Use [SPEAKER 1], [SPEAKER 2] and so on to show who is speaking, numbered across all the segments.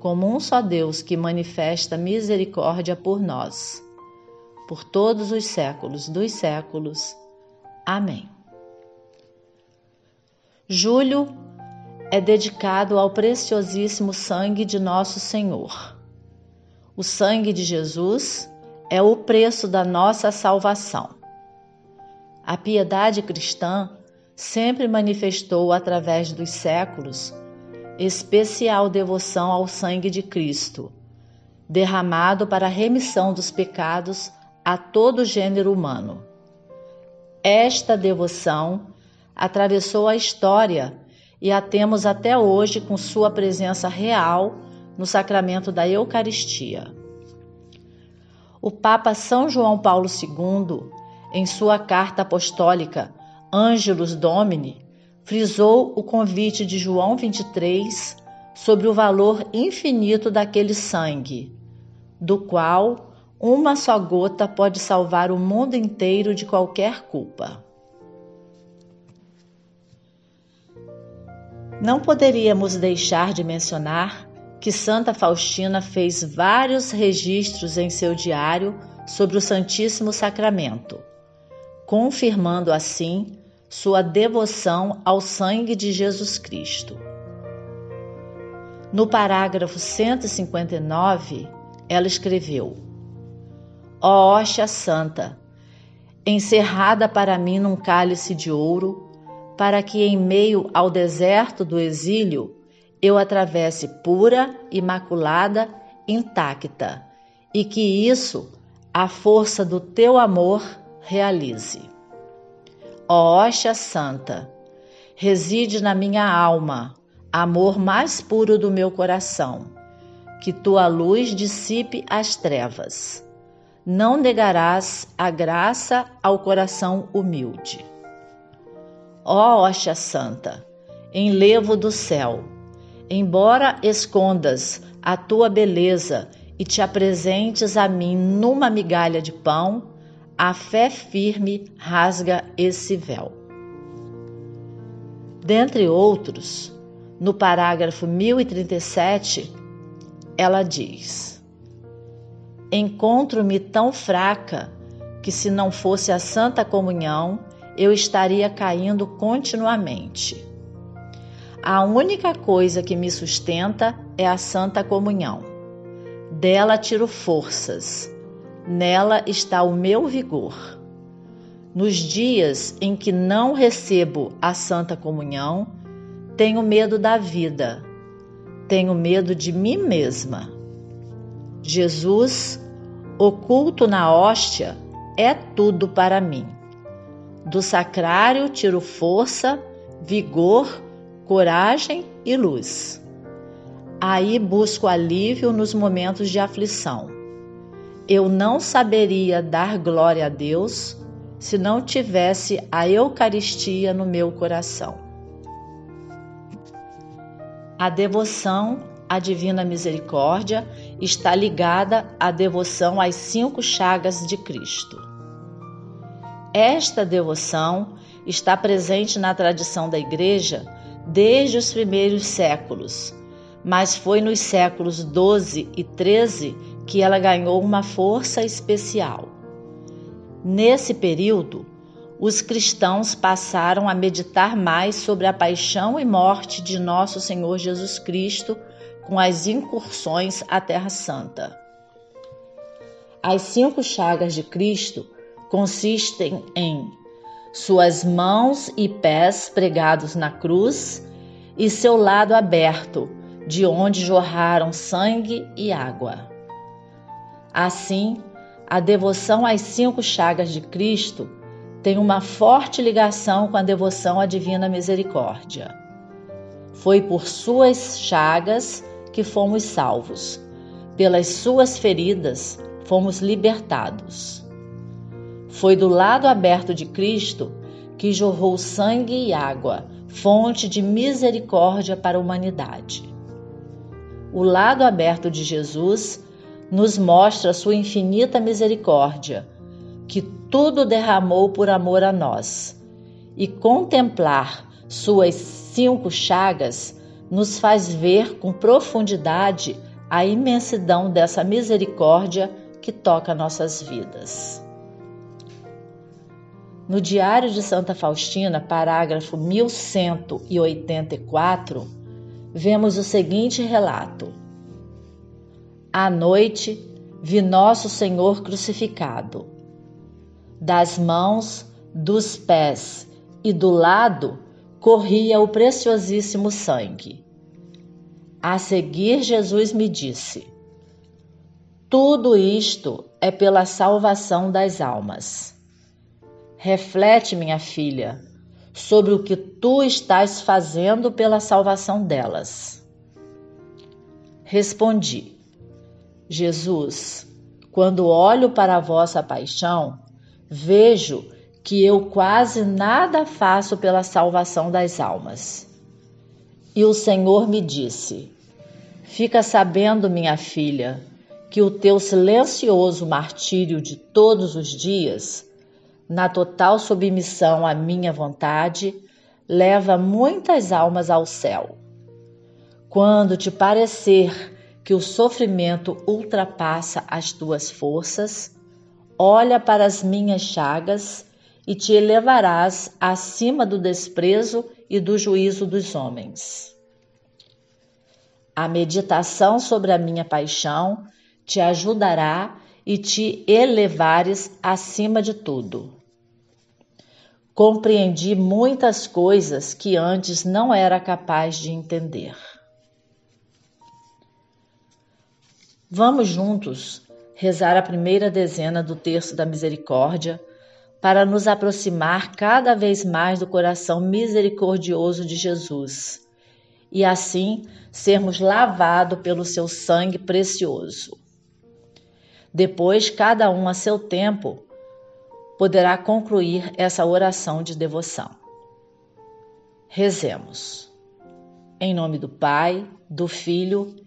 [SPEAKER 1] como um só Deus que manifesta misericórdia por nós, por todos os séculos dos séculos. Amém. Julho é dedicado ao preciosíssimo sangue de nosso Senhor. O sangue de Jesus é o preço da nossa salvação. A piedade cristã sempre manifestou através dos séculos especial devoção ao sangue de Cristo, derramado para a remissão dos pecados a todo gênero humano. Esta devoção atravessou a história e a temos até hoje com sua presença real no sacramento da Eucaristia. O Papa São João Paulo II, em sua carta apostólica Ângelus Domini frisou o convite de João 23 sobre o valor infinito daquele sangue, do qual uma só gota pode salvar o mundo inteiro de qualquer culpa. Não poderíamos deixar de mencionar que Santa Faustina fez vários registros em seu diário sobre o Santíssimo Sacramento, confirmando assim sua devoção ao sangue de Jesus Cristo. No parágrafo 159, ela escreveu: Ó hóstia santa, encerrada para mim num cálice de ouro, para que em meio ao deserto do exílio eu atravesse pura, imaculada, intacta, e que isso, a força do teu amor, realize. Ó hóstia santa, reside na minha alma, amor mais puro do meu coração, que tua luz dissipe as trevas. Não negarás a graça ao coração humilde. Ó hóstia santa, enlevo do céu, embora escondas a tua beleza e te apresentes a mim numa migalha de pão, a fé firme rasga esse véu. Dentre outros, no parágrafo 1037, ela diz: Encontro-me tão fraca que, se não fosse a Santa Comunhão, eu estaria caindo continuamente. A única coisa que me sustenta é a Santa Comunhão. Dela tiro forças Nela está o meu vigor. Nos dias em que não recebo a Santa Comunhão, tenho medo da vida, tenho medo de mim mesma. Jesus, oculto na hóstia, é tudo para mim. Do sacrário tiro força, vigor, coragem e luz. Aí busco alívio nos momentos de aflição eu não saberia dar glória a Deus se não tivesse a Eucaristia no meu coração. A devoção à Divina Misericórdia está ligada à devoção às cinco chagas de Cristo. Esta devoção está presente na tradição da Igreja desde os primeiros séculos, mas foi nos séculos 12 e 13 que ela ganhou uma força especial. Nesse período, os cristãos passaram a meditar mais sobre a paixão e morte de nosso Senhor Jesus Cristo com as incursões à Terra Santa. As cinco chagas de Cristo consistem em suas mãos e pés pregados na cruz e seu lado aberto, de onde jorraram sangue e água. Assim, a devoção às cinco chagas de Cristo tem uma forte ligação com a devoção à Divina Misericórdia. Foi por suas chagas que fomos salvos, pelas suas feridas fomos libertados. Foi do lado aberto de Cristo que jorrou sangue e água, fonte de misericórdia para a humanidade. O lado aberto de Jesus nos mostra sua infinita misericórdia, que tudo derramou por amor a nós, e contemplar suas cinco chagas nos faz ver com profundidade a imensidão dessa misericórdia que toca nossas vidas. No Diário de Santa Faustina, parágrafo 1184, vemos o seguinte relato: À noite vi Nosso Senhor crucificado. Das mãos, dos pés e do lado corria o preciosíssimo sangue. A seguir, Jesus me disse: Tudo isto é pela salvação das almas. Reflete, minha filha, sobre o que tu estás fazendo pela salvação delas. Respondi: Jesus, quando olho para a vossa paixão, vejo que eu quase nada faço pela salvação das almas. E o Senhor me disse: Fica sabendo, minha filha, que o teu silencioso martírio de todos os dias na total submissão à minha vontade, leva muitas almas ao céu. Quando te parecer que o sofrimento ultrapassa as tuas forças, olha para as minhas chagas e te elevarás acima do desprezo e do juízo dos homens. A meditação sobre a minha paixão te ajudará e te elevares acima de tudo. Compreendi muitas coisas que antes não era capaz de entender. Vamos juntos rezar a primeira dezena do Terço da Misericórdia para nos aproximar cada vez mais do coração misericordioso de Jesus e assim sermos lavados pelo seu sangue precioso. Depois, cada um a seu tempo, poderá concluir essa oração de devoção. Rezemos. Em nome do Pai, do Filho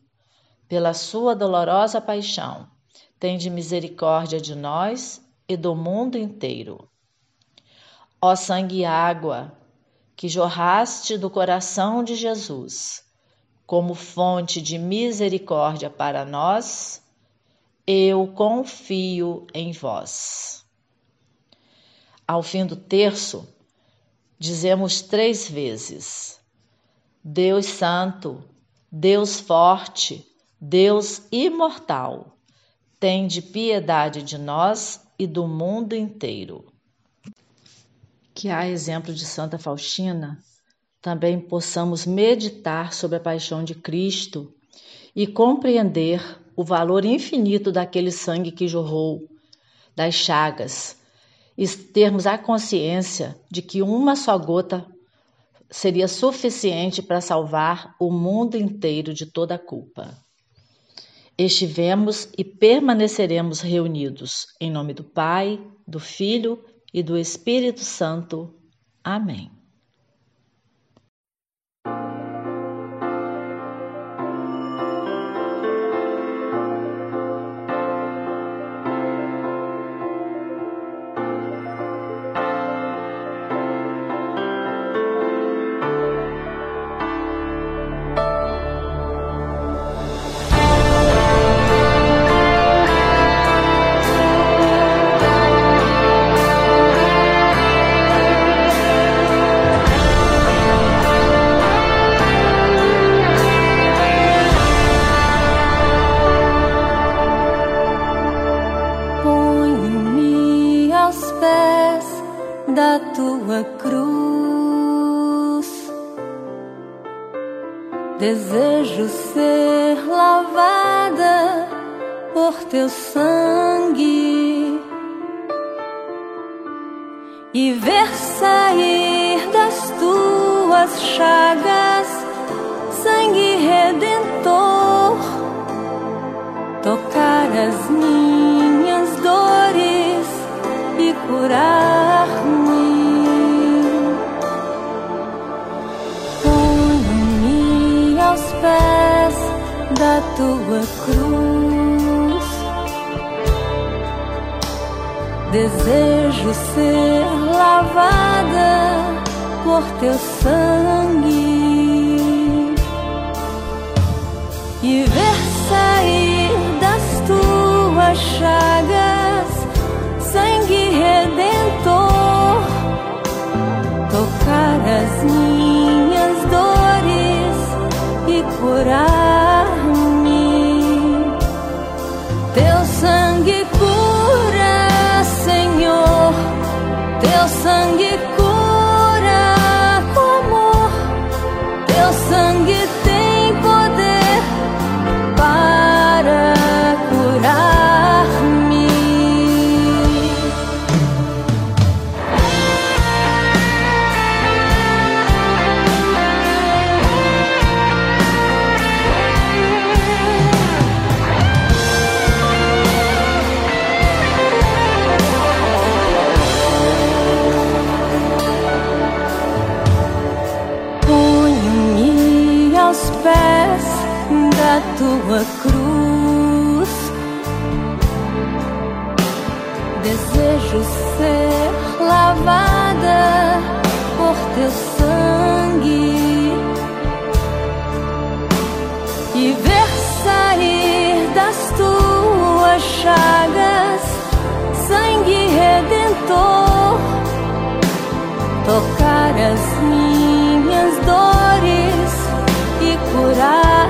[SPEAKER 1] Pela sua dolorosa paixão, tende misericórdia de nós e do mundo inteiro. Ó sangue e água, que jorraste do coração de Jesus, como fonte de misericórdia para nós, eu confio em vós. Ao fim do terço, dizemos três vezes: Deus Santo, Deus Forte, Deus Imortal, tende piedade de nós e do mundo inteiro. Que a exemplo de Santa Faustina, também possamos meditar sobre a paixão de Cristo e compreender o valor infinito daquele sangue que jorrou das chagas e termos a consciência de que uma só gota seria suficiente para salvar o mundo inteiro de toda a culpa. Estivemos e permaneceremos reunidos em nome do Pai, do Filho e do Espírito Santo. Amém.
[SPEAKER 2] Desejo ser lavada por teu sangue e ver tocar as minhas dores e curar.